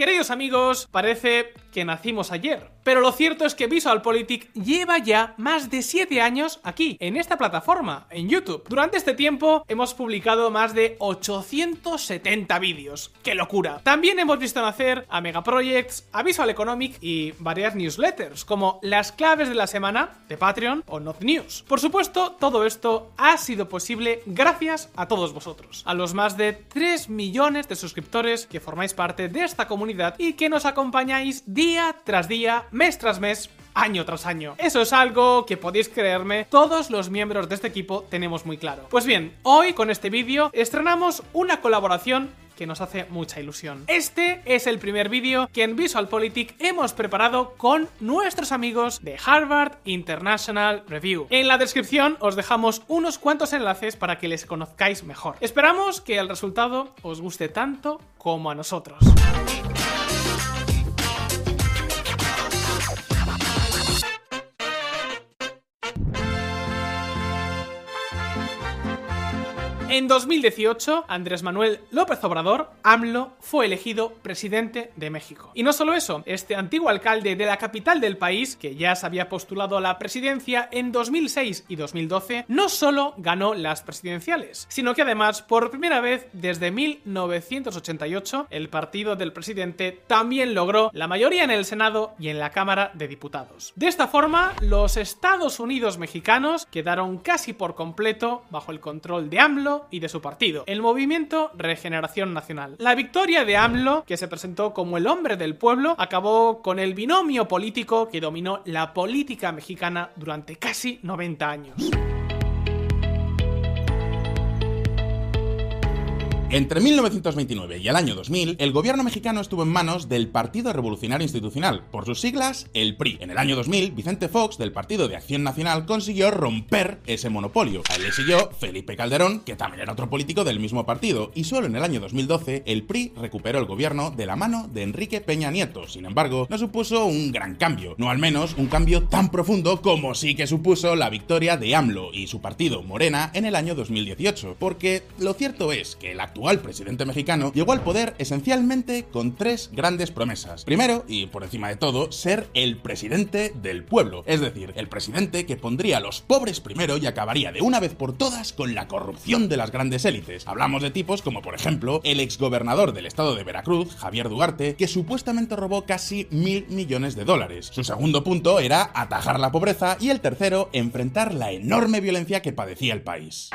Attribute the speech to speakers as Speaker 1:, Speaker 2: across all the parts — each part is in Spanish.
Speaker 1: Queridos amigos, parece que nacimos ayer, pero lo cierto es que VisualPolitik lleva ya más de 7 años aquí, en esta plataforma, en YouTube. Durante este tiempo hemos publicado más de 870 vídeos. ¡Qué locura! También hemos visto nacer a Megaprojects, a Visual Economic y varias newsletters, como las claves de la semana de Patreon o Not News. Por supuesto, todo esto ha sido posible gracias a todos vosotros, a los más de 3 millones de suscriptores que formáis parte de esta comunidad y que nos acompañáis día tras día, mes tras mes, año tras año. Eso es algo que podéis creerme, todos los miembros de este equipo tenemos muy claro. Pues bien, hoy con este vídeo estrenamos una colaboración que nos hace mucha ilusión. Este es el primer vídeo que en VisualPolitik hemos preparado con nuestros amigos de Harvard International Review. En la descripción os dejamos unos cuantos enlaces para que les conozcáis mejor. Esperamos que el resultado os guste tanto como a nosotros. En 2018, Andrés Manuel López Obrador, AMLO, fue elegido presidente de México. Y no solo eso, este antiguo alcalde de la capital del país, que ya se había postulado a la presidencia en 2006 y 2012, no solo ganó las presidenciales, sino que además, por primera vez desde 1988, el partido del presidente también logró la mayoría en el Senado y en la Cámara de Diputados. De esta forma, los Estados Unidos mexicanos quedaron casi por completo bajo el control de AMLO y de su partido, el Movimiento Regeneración Nacional. La victoria de AMLO, que se presentó como el hombre del pueblo, acabó con el binomio político que dominó la política mexicana durante casi 90 años.
Speaker 2: Entre 1929 y el año 2000, el gobierno mexicano estuvo en manos del Partido Revolucionario Institucional, por sus siglas, el PRI. En el año 2000, Vicente Fox, del Partido de Acción Nacional, consiguió romper ese monopolio. A él le siguió Felipe Calderón, que también era otro político del mismo partido, y solo en el año 2012, el PRI recuperó el gobierno de la mano de Enrique Peña Nieto. Sin embargo, no supuso un gran cambio, no al menos un cambio tan profundo como sí que supuso la victoria de AMLO y su partido Morena en el año 2018, porque lo cierto es que el actual actual presidente mexicano, llegó al poder esencialmente con tres grandes promesas. Primero, y por encima de todo, ser el presidente del pueblo, es decir, el presidente que pondría a los pobres primero y acabaría de una vez por todas con la corrupción de las grandes élites. Hablamos de tipos como, por ejemplo, el exgobernador del estado de Veracruz, Javier Duarte, que supuestamente robó casi mil millones de dólares. Su segundo punto era atajar la pobreza y el tercero, enfrentar la enorme violencia que padecía el país.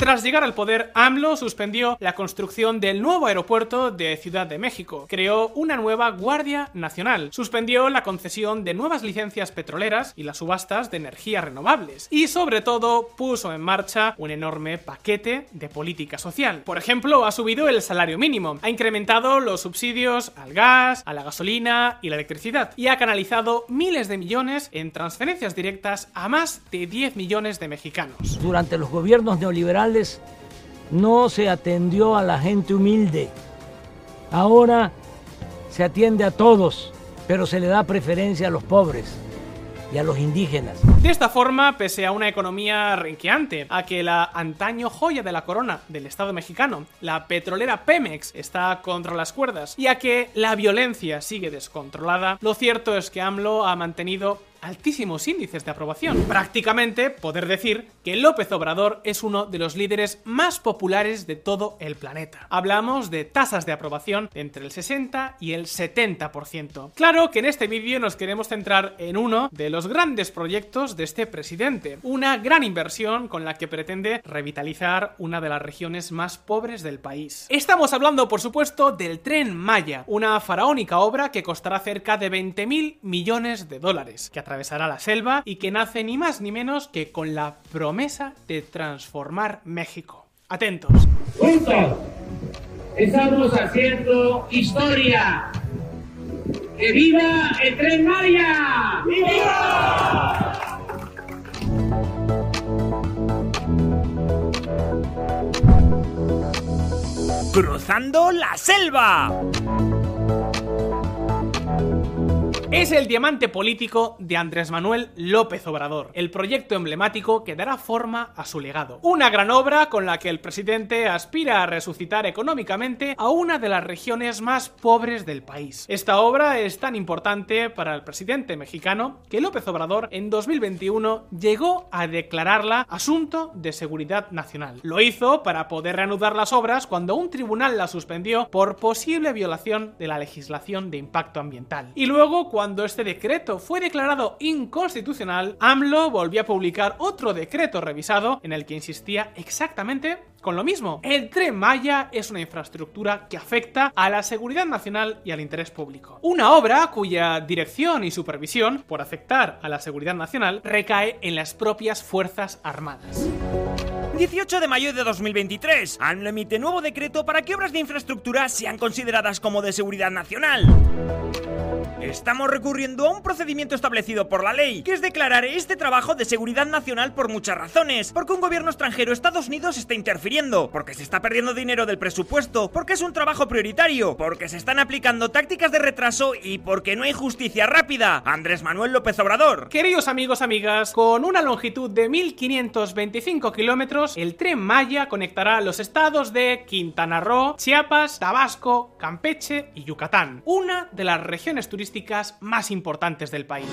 Speaker 1: Tras llegar al poder, AMLO suspendió la construcción del nuevo aeropuerto de Ciudad de México, creó una nueva Guardia Nacional, suspendió la concesión de nuevas licencias petroleras y las subastas de energías renovables, y sobre todo puso en marcha un enorme paquete de política social. Por ejemplo, ha subido el salario mínimo, ha incrementado los subsidios al gas, a la gasolina y la electricidad, y ha canalizado miles de millones en transferencias directas a más de 10 millones de mexicanos.
Speaker 3: Durante los gobiernos neoliberales, no se atendió a la gente humilde. Ahora se atiende a todos, pero se le da preferencia a los pobres y a los indígenas.
Speaker 1: De esta forma, pese a una economía renqueante, a que la antaño joya de la corona del Estado mexicano, la petrolera Pemex, está contra las cuerdas, y a que la violencia sigue descontrolada, lo cierto es que AMLO ha mantenido altísimos índices de aprobación. Prácticamente poder decir que López Obrador es uno de los líderes más populares de todo el planeta. Hablamos de tasas de aprobación entre el 60 y el 70%. Claro que en este vídeo nos queremos centrar en uno de los grandes proyectos de este presidente, una gran inversión con la que pretende revitalizar una de las regiones más pobres del país. Estamos hablando, por supuesto, del Tren Maya, una faraónica obra que costará cerca de 20 mil millones de dólares, atravesará la selva y que nace ni más ni menos que con la promesa de transformar México. Atentos.
Speaker 4: Juntos estamos haciendo historia. ¡Que viva el tren Maya! ¡Viva!
Speaker 5: Cruzando la selva.
Speaker 1: Es el diamante político de Andrés Manuel López Obrador, el proyecto emblemático que dará forma a su legado. Una gran obra con la que el presidente aspira a resucitar económicamente a una de las regiones más pobres del país. Esta obra es tan importante para el presidente mexicano que López Obrador en 2021 llegó a declararla asunto de seguridad nacional. Lo hizo para poder reanudar las obras cuando un tribunal la suspendió por posible violación de la legislación de impacto ambiental. Y luego, este decreto fue declarado inconstitucional, AMLO volvió a publicar otro decreto revisado en el que insistía exactamente con lo mismo. El tren Maya es una infraestructura que afecta a la seguridad nacional y al interés público. Una obra cuya dirección y supervisión, por afectar a la seguridad nacional, recae en las propias Fuerzas Armadas.
Speaker 5: 18 de mayo de 2023. AMLO emite nuevo decreto para que obras de infraestructura sean consideradas como de seguridad nacional. Estamos recurriendo a un procedimiento establecido por la ley, que es declarar este trabajo de seguridad nacional por muchas razones. Porque un gobierno extranjero, Estados Unidos, está interfiriendo, porque se está perdiendo dinero del presupuesto, porque es un trabajo prioritario, porque se están aplicando tácticas de retraso y porque no hay justicia rápida. Andrés Manuel López Obrador.
Speaker 1: Queridos amigos, amigas, con una longitud de 1525 kilómetros, el tren Maya conectará los estados de Quintana Roo, Chiapas, Tabasco, Campeche y Yucatán, una de las regiones turísticas más importantes del país.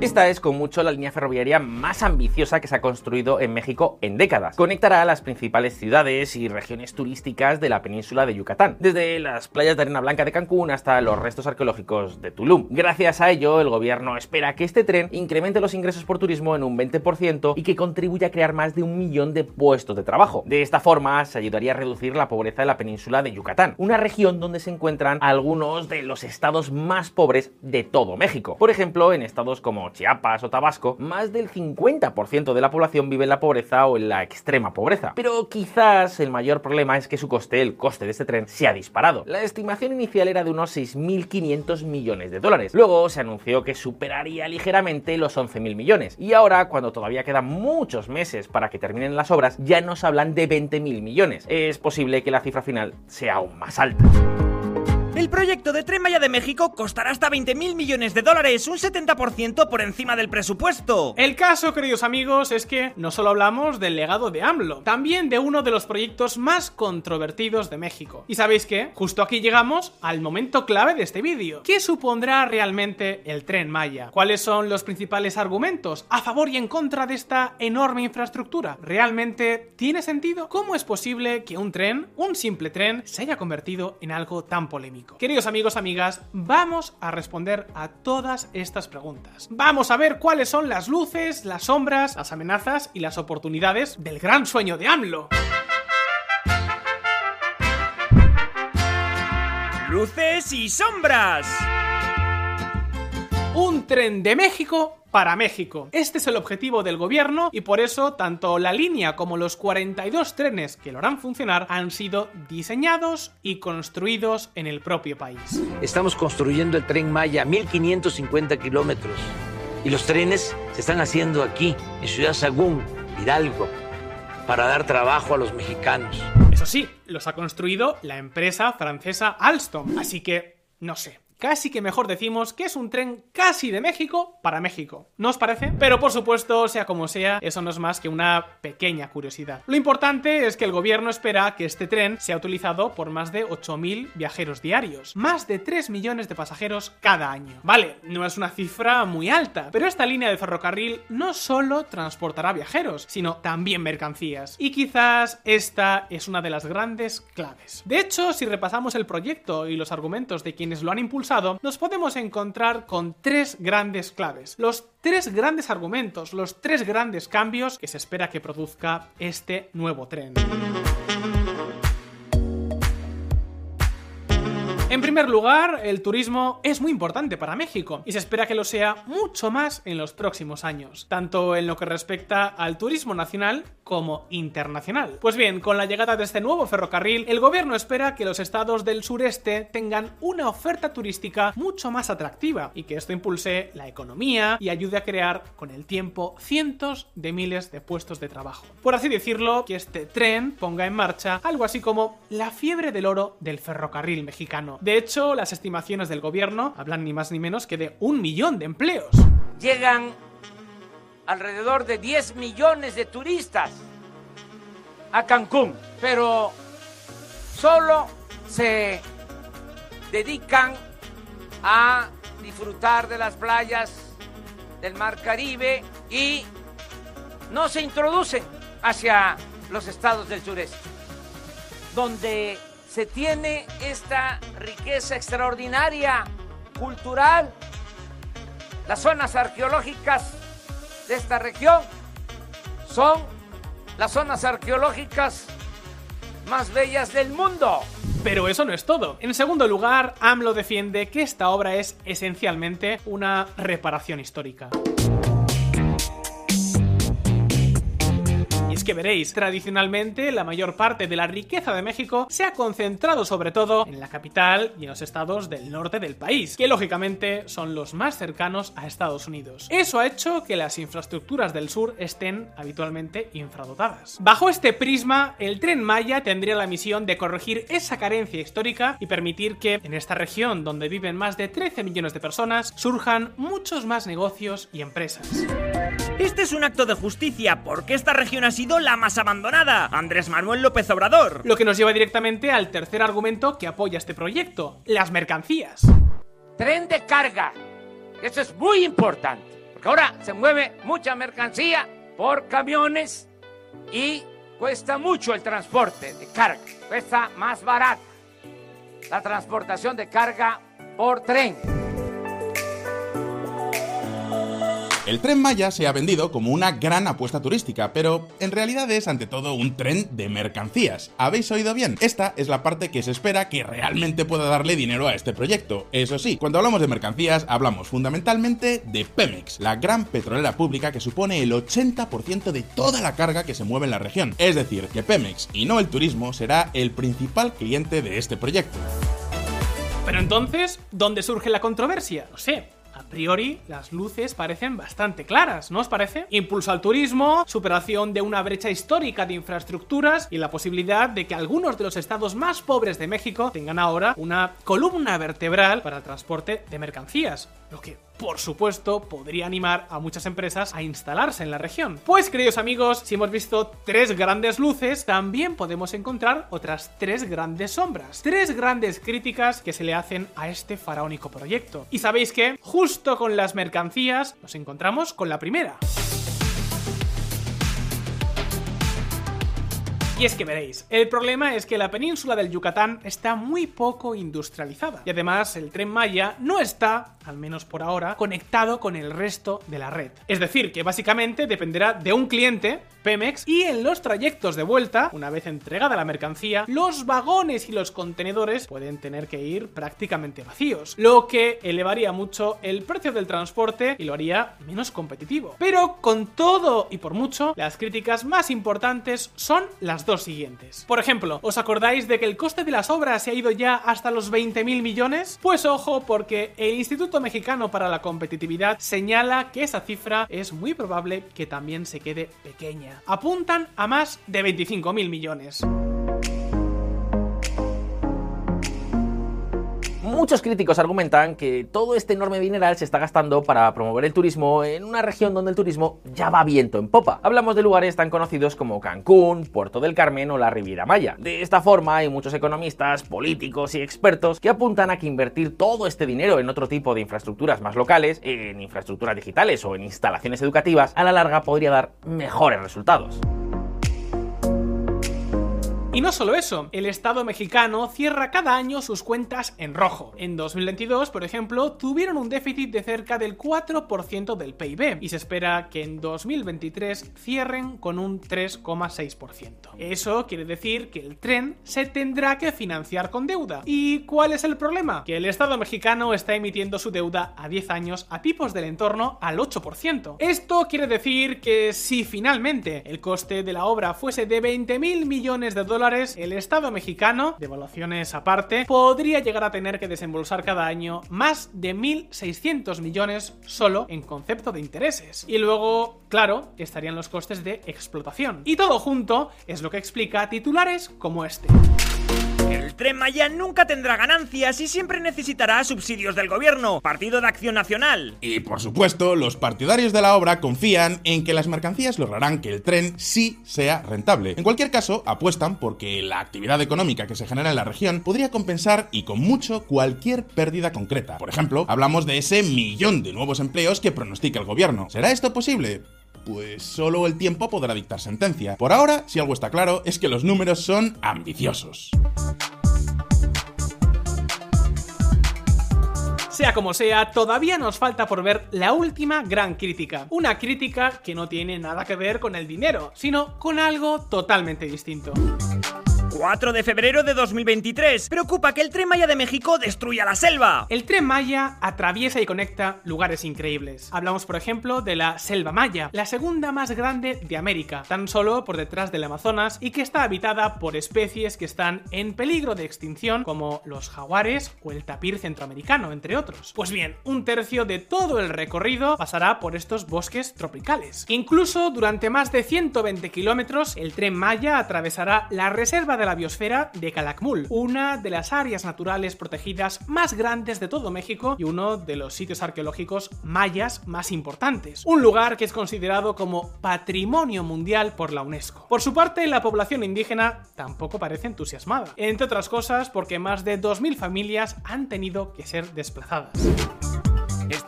Speaker 6: Esta es con mucho la línea ferroviaria más ambiciosa que se ha construido en México en décadas. Conectará a las principales ciudades y regiones turísticas de la península de Yucatán, desde las playas de arena blanca de Cancún hasta los restos arqueológicos de Tulum. Gracias a ello, el gobierno espera que este tren incremente los ingresos por turismo en un 20% y que contribuya a crear más de un millón de puestos de trabajo. De esta forma, se ayudaría a reducir la pobreza de la península de Yucatán, una región donde se encuentran algunos de los estados más pobres de todo México. Por ejemplo, en estados como Chiapas o Tabasco, más del 50% de la población vive en la pobreza o en la extrema pobreza. Pero quizás el mayor problema es que su coste, el coste de este tren, se ha disparado. La estimación inicial era de unos 6.500 millones de dólares. Luego se anunció que superaría ligeramente los 11.000 millones. Y ahora, cuando todavía quedan muchos meses para que terminen las obras, ya nos hablan de 20.000 millones. Es posible que la cifra final sea aún más alta.
Speaker 5: El proyecto de Tren Maya de México costará hasta 20 mil millones de dólares, un 70% por encima del presupuesto.
Speaker 1: El caso, queridos amigos, es que no solo hablamos del legado de AMLO, también de uno de los proyectos más controvertidos de México. ¿Y sabéis qué? Justo aquí llegamos al momento clave de este vídeo. ¿Qué supondrá realmente el Tren Maya? ¿Cuáles son los principales argumentos a favor y en contra de esta enorme infraestructura? ¿Realmente tiene sentido? ¿Cómo es posible que un tren, un simple tren, se haya convertido en algo tan polémico? Queridos amigos, amigas, vamos a responder a todas estas preguntas. Vamos a ver cuáles son las luces, las sombras, las amenazas y las oportunidades del gran sueño de AMLO.
Speaker 5: Luces y sombras.
Speaker 1: Un tren de México para México. Este es el objetivo del gobierno y por eso tanto la línea como los 42 trenes que lo harán funcionar han sido diseñados y construidos en el propio país.
Speaker 7: Estamos construyendo el tren Maya, 1550 kilómetros. Y los trenes se están haciendo aquí, en Ciudad Sagún, Hidalgo, para dar trabajo a los mexicanos.
Speaker 1: Eso sí, los ha construido la empresa francesa Alstom. Así que, no sé, casi que mejor decimos que es un tren casi de México para México. ¿No os parece? Pero por supuesto, sea como sea, eso no es más que una pequeña curiosidad. Lo importante es que el gobierno espera que este tren sea utilizado por más de 8.000 viajeros diarios, más de 3 millones de pasajeros cada año. Vale, no es una cifra muy alta, pero esta línea de ferrocarril no solo transportará viajeros, sino también mercancías. Y quizás esta es una de las grandes claves. De hecho, si repasamos el proyecto y los argumentos de quienes lo han impulsado, nos podemos encontrar con tres grandes claves. Los tres grandes argumentos, los tres grandes cambios que se espera que produzca este nuevo tren. Primer lugar, el turismo es muy importante para México y se espera que lo sea mucho más en los próximos años, tanto en lo que respecta al turismo nacional como internacional. Pues bien, con la llegada de este nuevo ferrocarril, el gobierno espera que los estados del sureste tengan una oferta turística mucho más atractiva y que esto impulse la economía y ayude a crear con el tiempo cientos de miles de puestos de trabajo. Por así decirlo, que este tren ponga en marcha algo así como la fiebre del oro del ferrocarril mexicano. Hecho, las estimaciones del gobierno hablan ni más ni menos que de un millón de empleos.
Speaker 7: Llegan alrededor de 10 millones de turistas a Cancún, pero solo se dedican a disfrutar de las playas del Mar Caribe y no se introducen hacia los estados del sureste, donde se tiene esta riqueza extraordinaria cultural, las zonas arqueológicas de esta región son las zonas arqueológicas más bellas del mundo.
Speaker 1: Pero eso no es todo. En segundo lugar, AMLO defiende que esta obra es esencialmente una reparación histórica. Que veréis, tradicionalmente la mayor parte de la riqueza de México se ha concentrado sobre todo en la capital y en los estados del norte del país, que lógicamente son los más cercanos a Estados Unidos. Eso ha hecho que las infraestructuras del sur estén habitualmente infradotadas. Bajo este prisma, el tren Maya tendría la misión de corregir esa carencia histórica y permitir que en esta región donde viven más de 13 millones de personas surjan muchos más negocios y empresas.
Speaker 5: Este es un acto de justicia porque esta región ha sido la más abandonada, Andrés Manuel López Obrador.
Speaker 1: Lo que nos lleva directamente al tercer argumento que apoya este proyecto, las mercancías.
Speaker 7: Tren de carga. Eso es muy importante, porque ahora se mueve mucha mercancía por camiones y cuesta mucho el transporte de carga. Cuesta más barato la transportación de carga por tren.
Speaker 2: El tren Maya se ha vendido como una gran apuesta turística, pero en realidad es ante todo un tren de mercancías. ¿Habéis oído bien? Esta es la parte que se espera que realmente pueda darle dinero a este proyecto. Eso sí, cuando hablamos de mercancías hablamos fundamentalmente de Pemex, la gran petrolera pública que supone el 80% de toda la carga que se mueve en la región. Es decir, que Pemex y no el turismo será el principal cliente de este proyecto.
Speaker 1: Pero entonces, ¿dónde surge la controversia? No sé, a priori, las luces parecen bastante claras, ¿no os parece? Impulso al turismo, superación de una brecha histórica de infraestructuras y la posibilidad de que algunos de los estados más pobres de México tengan ahora una columna vertebral para el transporte de mercancías, lo que por supuesto, podría animar a muchas empresas a instalarse en la región. Pues, queridos amigos, si hemos visto tres grandes luces, también podemos encontrar otras tres grandes sombras. Tres grandes críticas que se le hacen a este faraónico proyecto. Y sabéis que, justo con las mercancías, nos encontramos con la primera. Y es que veréis, el problema es que la península del Yucatán está muy poco industrializada. Y además el tren Maya no está, al menos por ahora, conectado con el resto de la red. Es decir, que básicamente dependerá de un cliente, Pemex, y en los trayectos de vuelta, una vez entregada la mercancía, los vagones y los contenedores pueden tener que ir prácticamente vacíos, lo que elevaría mucho el precio del transporte y lo haría menos competitivo. Pero con todo y por mucho, las críticas más importantes son las dos siguientes. Por ejemplo, ¿os acordáis de que el coste de las obras se ha ido ya hasta los 20.000 millones? Pues ojo, porque el Instituto Mexicano para la Competitividad señala que esa cifra es muy probable que también se quede pequeña. Apuntan a más de 25.000 millones.
Speaker 6: Muchos críticos argumentan que todo este enorme dineral se está gastando para promover el turismo en una región donde el turismo ya va viento en popa. Hablamos de lugares tan conocidos como Cancún, Puerto del Carmen o la Riviera Maya. De esta forma hay muchos economistas, políticos y expertos que apuntan a que invertir todo este dinero en otro tipo de infraestructuras más locales, en infraestructuras digitales o en instalaciones educativas, a la larga podría dar mejores resultados.
Speaker 1: Y no solo eso, el Estado mexicano cierra cada año sus cuentas en rojo. En 2022, por ejemplo, tuvieron un déficit de cerca del 4% del PIB y se espera que en 2023 cierren con un 3,6%. Eso quiere decir que el tren se tendrá que financiar con deuda. ¿Y cuál es el problema? Que el Estado mexicano está emitiendo su deuda a 10 años a tipos del entorno al 8%. Esto quiere decir que si finalmente el coste de la obra fuese de 20 mil millones de dólares, el Estado mexicano, de evaluaciones aparte, podría llegar a tener que desembolsar cada año más de 1.600 millones solo en concepto de intereses. Y luego, claro, estarían los costes de explotación. Y todo junto es lo que explica titulares como este.
Speaker 5: El Tren Maya nunca tendrá ganancias y siempre necesitará subsidios del gobierno, Partido de Acción Nacional.
Speaker 2: Y por supuesto, los partidarios de la obra confían en que las mercancías lograrán que el tren sí sea rentable. En cualquier caso, apuestan porque la actividad económica que se genera en la región podría compensar y con mucho cualquier pérdida concreta. Por ejemplo, hablamos de ese millón de nuevos empleos que pronostica el gobierno. ¿Será esto posible? Pues solo el tiempo podrá dictar sentencia. Por ahora, si algo está claro, es que los números son ambiciosos.
Speaker 1: Sea como sea, todavía nos falta por ver la última gran crítica. Una crítica que no tiene nada que ver con el dinero, sino con algo totalmente distinto.
Speaker 5: 4 de febrero de 2023. Preocupa que el Tren Maya de México destruya la selva.
Speaker 1: El Tren Maya atraviesa y conecta lugares increíbles. Hablamos, por ejemplo, de la Selva Maya, la segunda más grande de América, tan solo por detrás del Amazonas y que está habitada por especies que están en peligro de extinción, como los jaguares o el tapir centroamericano, entre otros. Pues bien, un tercio de todo el recorrido pasará por estos bosques tropicales. Incluso durante más de 120 kilómetros, el Tren Maya atravesará la reserva de la biosfera de Calakmul, una de las áreas naturales protegidas más grandes de todo México y uno de los sitios arqueológicos mayas más importantes. Un lugar que es considerado como patrimonio mundial por la UNESCO. Por su parte, la población indígena tampoco parece entusiasmada, entre otras cosas porque más de 2.000 familias han tenido que ser desplazadas.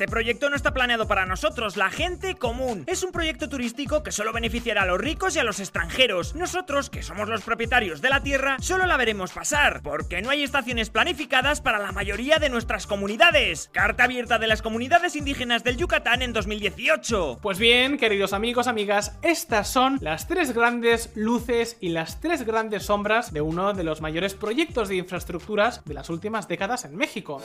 Speaker 5: Este proyecto no está planeado para nosotros, la gente común. Es un proyecto turístico que solo beneficiará a los ricos y a los extranjeros. Nosotros, que somos los propietarios de la tierra, solo la veremos pasar, porque no hay estaciones planificadas para la mayoría de nuestras comunidades. Carta abierta de las comunidades indígenas del Yucatán en 2018.
Speaker 1: Pues bien, queridos amigos, amigas, estas son las tres grandes luces y las tres grandes sombras de uno de los mayores proyectos de infraestructuras de las últimas décadas en México.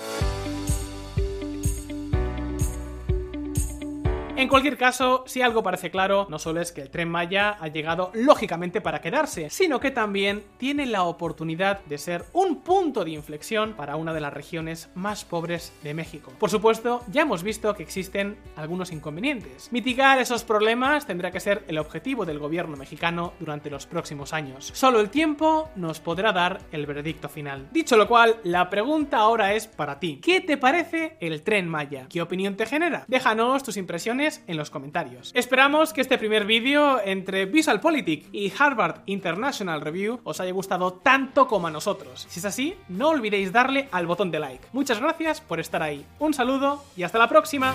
Speaker 1: En cualquier caso, si algo parece claro, no solo es que el tren Maya ha llegado lógicamente para quedarse, sino que también tiene la oportunidad de ser un punto de inflexión para una de las regiones más pobres de México. Por supuesto, ya hemos visto que existen algunos inconvenientes. Mitigar esos problemas tendrá que ser el objetivo del gobierno mexicano durante los próximos años. Solo el tiempo nos podrá dar el veredicto final. Dicho lo cual, la pregunta ahora es para ti. ¿Qué te parece el tren Maya? ¿Qué opinión te genera? Déjanos tus impresiones en los comentarios. Esperamos que este primer vídeo entre VisualPolitik y Harvard International Review os haya gustado tanto como a nosotros. Si es así, no olvidéis darle al botón de like. Muchas gracias por estar ahí. Un saludo y hasta la próxima.